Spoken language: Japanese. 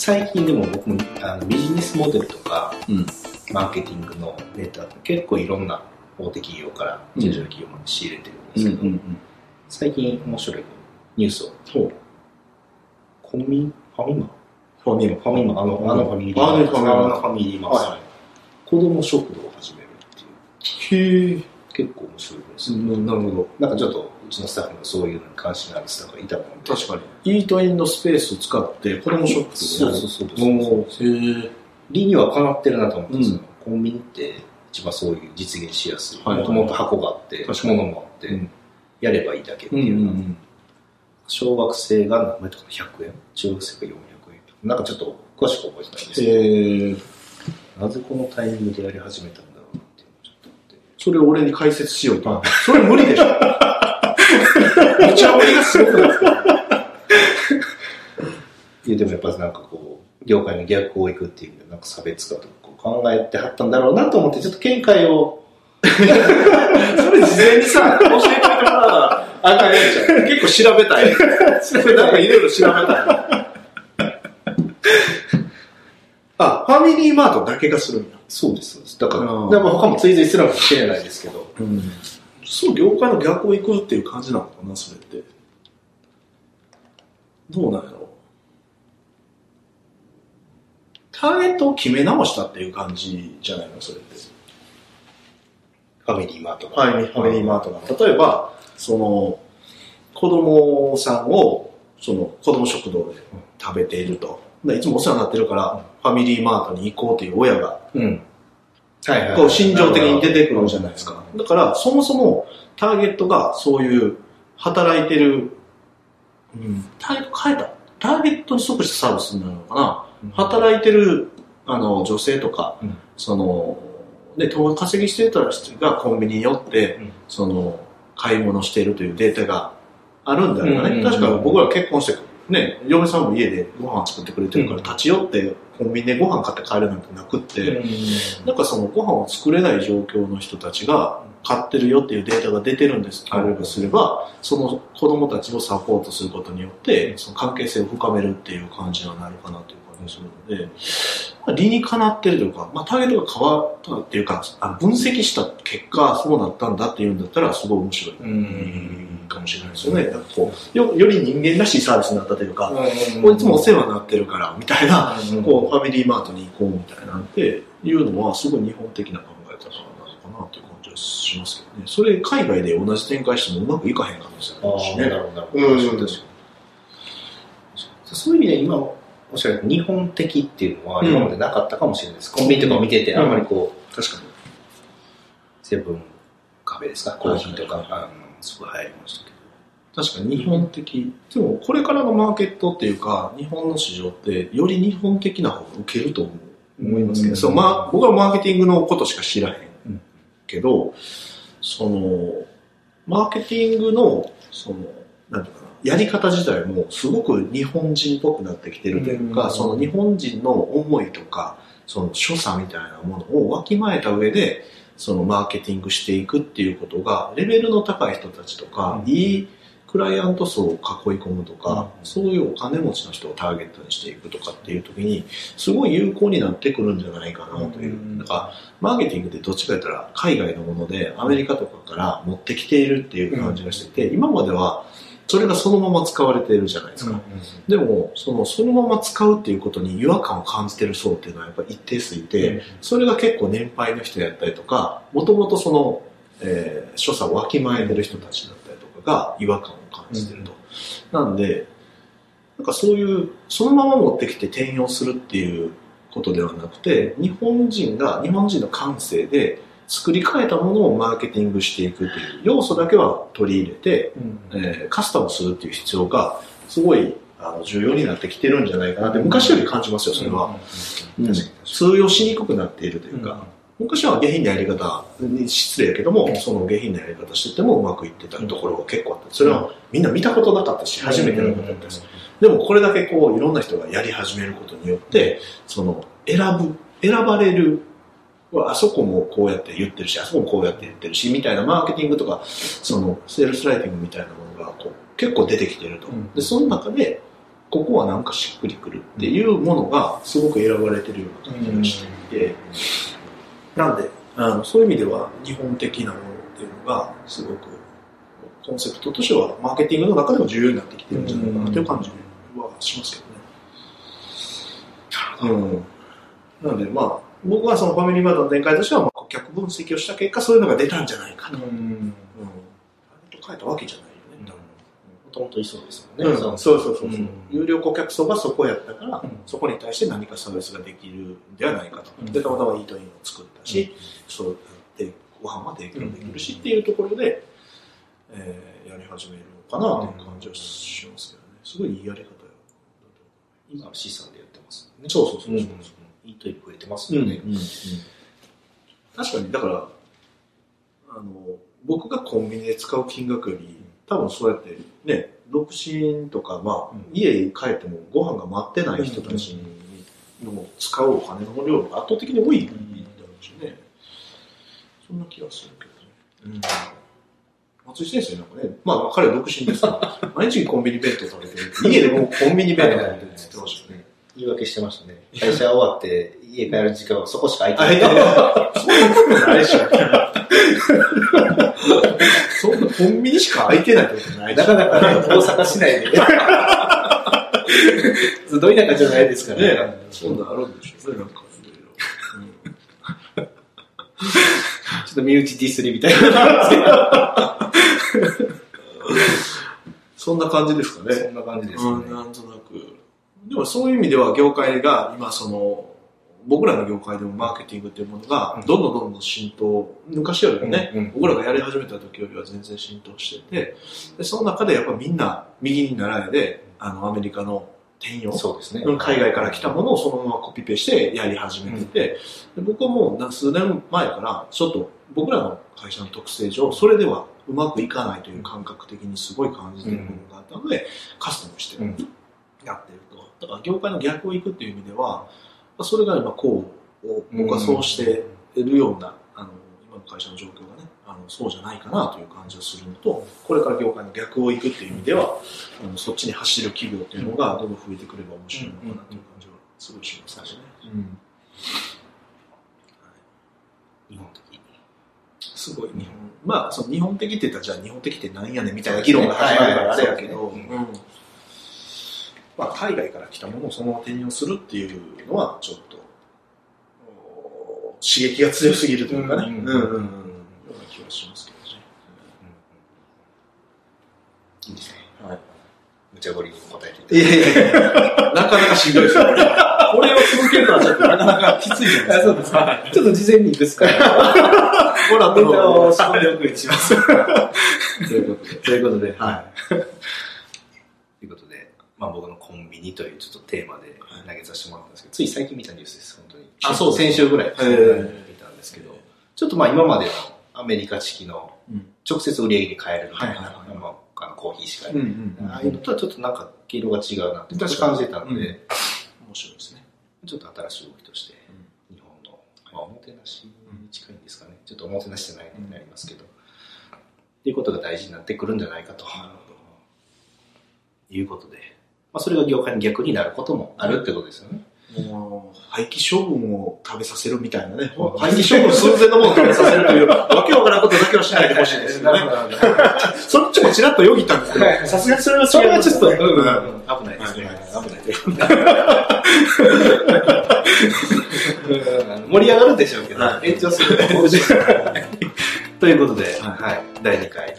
最近でも僕もあのビジネスモデルとか、うん。マーケティングのデータって結構いろんな大手企業から中小企業まで仕入れてるんですけど、うん。最近面白いニュースを。コンビニ、ファミマ？ファミマ。ファミマ、あの、うんあのファミリーあのファミマあのファミリーマートはい子供食堂を始めるっていう、へえ。結構面白いですよ、なるほど。なんかちょっと、うちのスタッフもそういうのに関心があるスタッフがいたもんで。確かに。イートインのスペースを使って子供ショップそうそうそうそう。理にはかなってるなと思って、うんそのコンビニって一番そういう実現しやすい。はいもともと箱があって、物もあって、うんやればいいだけってうんういうの、ん小学生が何枚とか100円？中学生が400円とかなんかちょっと詳しく覚えてないんですけど、へえ。なぜこのタイミングでやり始めたんだろうなっていうのをちょっと思って。それを俺に解説しようと。それ無理でしょ。無茶ぶりがすごくないですか？いやでもやっぱなんかこう、業界の逆を行くっていう意味で、なんか差別化とか考えてはったんだろうなと思って、ちょっと見解を、それ事前にさ、教えてもらうなら、あかんやつちゃう。結構調べたい。それなんかいろいろ調べたい。あ、ファミリーマートだけがするんや。そうです、そうです。だから、うんでも他も追随するかもしれないですけど、うん。そう、業界の逆を行くっていう感じなのかな、それって。どうなんやろターゲットを決め直したっていう感じじゃないの、それって。ファミリーマートが。はい、ファミリーマートが。例えば、その、子供さんを、その、子供食堂で食べていると。でいつもお世話になってるから、ファミリーマートに行こうという親が、うん。はいはい。こう、心情的に出てくるじゃないですか。だから、そもそも、ターゲットがそういう、働いてる、うん、ターゲット変えた。ターゲットに即したサービスになるのかな。働いてる、あの、女性とか、うんその、で、友達稼ぎしてた人がコンビニに寄って、うんその、買い物しているというデータがあるんだよね。うんうんうん確か僕ら結婚して、ね、嫁さんも家でご飯作ってくれてるから、うん。立ち寄ってコンビニでご飯買って帰るなんてなくって、うん。なんかそのご飯を作れない状況の人たちが買ってるよっていうデータが出てるんです。あればすれば、その子供たちをサポートすることによって、その関係性を深めるっていう感じにはなるかなという感じがするので、まあ、理にかなってるというか、まあ、ターゲットが変わったっていうか、あの分析した結果そうなったんだっていうんだったらすごい面白い。うんかもしれないですよね。なんかこうよより人間らしいサービスになったというか、うんこういつもお世話になってるから、みたいな、うんこう、ファミリーマートに行こうみたいなんていうのは、すごい日本的な考え方なのかなという感じはしますけどね。それ、海外で同じ展開してもうまくいかへん可能性あるしね。なるほど、なるほど。うんそういう意味で今、おっしゃる日本的っていうのはうん今までなかったかもしれないです。コンビニとかを見てて、うんあんまりこう、確かに。セブンカフェですか、コーヒーとか、あのすごい流行りましたけど。確かに日本的。でも、これからのマーケットっていうか、日本の市場って、より日本的な方が受けると思う思いますけど、うん。そう、まあ、僕はマーケティングのことしか知らへんうん。けど、その、マーケティングの、その、なんていうかな、やり方自体もすごく日本人っぽくなってきてるというか、うん。その日本人の思いとか、その所作みたいなものをわきまえた上で、そのマーケティングしていくっていうことが、レベルの高い人たちとか、うん。いいクライアント層を囲い込むとか、うん。そういうお金持ちの人をターゲットにしていくとかっていう時に、すごい有効になってくるんじゃないかなという。うん。だから、マーケティングってどっちか言ったら海外のものでアメリカとかから持ってきているっていう感じがしてて、今まではそれがそのまま使われているじゃないですか。でも、その、そのまま使うっていうことに違和感を感じてる層っていうのはやっぱり一定数いて、それが結構年配の人やったりとか、もともとその、えー所作をわきまえてる人たちだったりとかが違和感を感じてると。なんで、なんかそういう、そのまま持ってきて転用するっていうことではなくて、日本人が、日本人の感性で作り変えたものをマーケティングしていくっていう要素だけは取り入れて、えーカスタムするっていう必要が、すごい、あの、重要になってきてるんじゃないかなって、昔より感じますよ、それは。うん。確かに通用しにくくなっているというか、昔は下品なやり方に失礼やけども、その下品なやり方しててもうまくいってたところが結構あった。それはみんな見たことなかったし、初めてのことだったです。でもこれだけこういろんな人がやり始めることによって、その選ぶ、選ばれる、あそこもこうやって言ってるし、あそこもこうやって言ってるし、みたいなマーケティングとか、そのセールスライティングみたいなものがこう結構出てきてると。うんで、その中で、ここはなんかしっくりくるっていうものがすごく選ばれてるような感じがしていて、なんであのそういう意味では日本的なものっていうのがすごくコンセプトとしてはマーケティングの中でも重要になってきてるんじゃないかなという感じはしますけどね。うんなので、まあ、僕はそのファミリーマートの展開としては、まあ、顧客分析をした結果、そういうのが出たんじゃないかと。うん。うん。と変えたわけじゃないよね、もともといそうですもんね。うん、そうそうそうそう、うん、有料顧客層がそこやったから、うん、そこに対して何かサービスができるんではないかと。で、たまたまイートインを作ったし、そうやってご飯は提供できるしっていうところで、えー、やり始めるのかなっていう感じはしますけどね。すごいいいやり方よ。今、資産でやってますね。そうそうそうそう。いいと増えてますよね、うんうんうん。確かに、だから、あの、僕がコンビニで使う金額より、多分そうやってね、独身とか、まあ、家帰ってもご飯が待ってない人たちの使うお金の量が圧倒的に多いんだろうしね。そんな気がするけどね。うん、松井先生なんかね、まあ彼は独身ですから、毎日コンビニ弁当食べてる。家でもコンビニ弁当食べてるって言ってましたね。言い訳してましたね。会社終わって家帰る時間はそこしか空いてない。そんなことないでしょ。そんなコンビニしか空いてないってことないなかなかね、大阪市内で。ど田舎じゃないですからね。そんなあるんでしょうね、なんか。ちょっと身内ディスりみたいな。そんな感じですかね。そんな感じですね。なんとなく。でもそういう意味では業界が今その、僕らの業界でもマーケティングっていうものがどんどんどんどん浸透、昔よりもね、うんうん、僕らがやり始めた時よりは全然浸透してて、でその中でやっぱみんな右に習えで、あのアメリカの転用、そうですね、海外から来たものをそのままコピペしてやり始めてて、うん、で僕はもう数年前からちょっと僕らの会社の特性上、それではうまくいかないという感覚的にすごい感じてる部分があったので、カスタムして、やってると。だから業界の逆を行くっていう意味では、それが今こう、僕はそうしているような、あの、今の会社の状況がね、あのそうじゃないかなという感じがするのと、これから業界の逆を行くっていう意味では、あのそっちに走る企業っていうのがどんどん増えてくれば面白いのかなという感じはすごいしますね。うん。日本的。すごい日本、まあ、その日本的って言ったら、じゃあ日本的って何やねんみたいな議論が始まるからあれやけど、まあ、海外から来たものをそのまま転用するっていうのは、ちょっと、刺激が強すぎるというかね、うん。うんうん、ような気はしますけどね。いいですね。はい。無茶ぶりに答えていただいて。なかなかしん。どいですよ、これ。これを続けるのはちょっとなかなかきついじゃないですか。そうですか。ちょっと事前にいくつか。ほら、ネタを仕込ん。でおくにします。ということで。ということで、はい。まあ、僕のコンビニというちょっとテーマで投げさせてもらったんですけど、つい最近見たニュースです、本当に。あ、そう先週ぐらい見たんですけど、ちょっとまあ今までのアメリカ式の直接売り上げに変えるみたいな、まあ、コーヒーしかやああいうのとはちょっとなんか毛色が違うなって私感じてたので、面白いですね。ちょっと新しい動きとして、日本の、まあ、おもてなしに近いんですかね。ちょっとおもてなしじゃないになりますけど、っていうことが大事になってくるんじゃないかと。いうことで、まあ、それが業界に逆になることもあるってことですよね。もう、廃棄処分を食べさせるみたいなね。廃棄処分寸前のものを食べさせるという、わけわからんことだけはしないでほしいですよね。そっちもちらっとよぎったんですけど、さすがにそれはそれはちょっと、危ないですね。危ない。盛り上がるでしょうけど、延長すると。ということで、はい、第2回、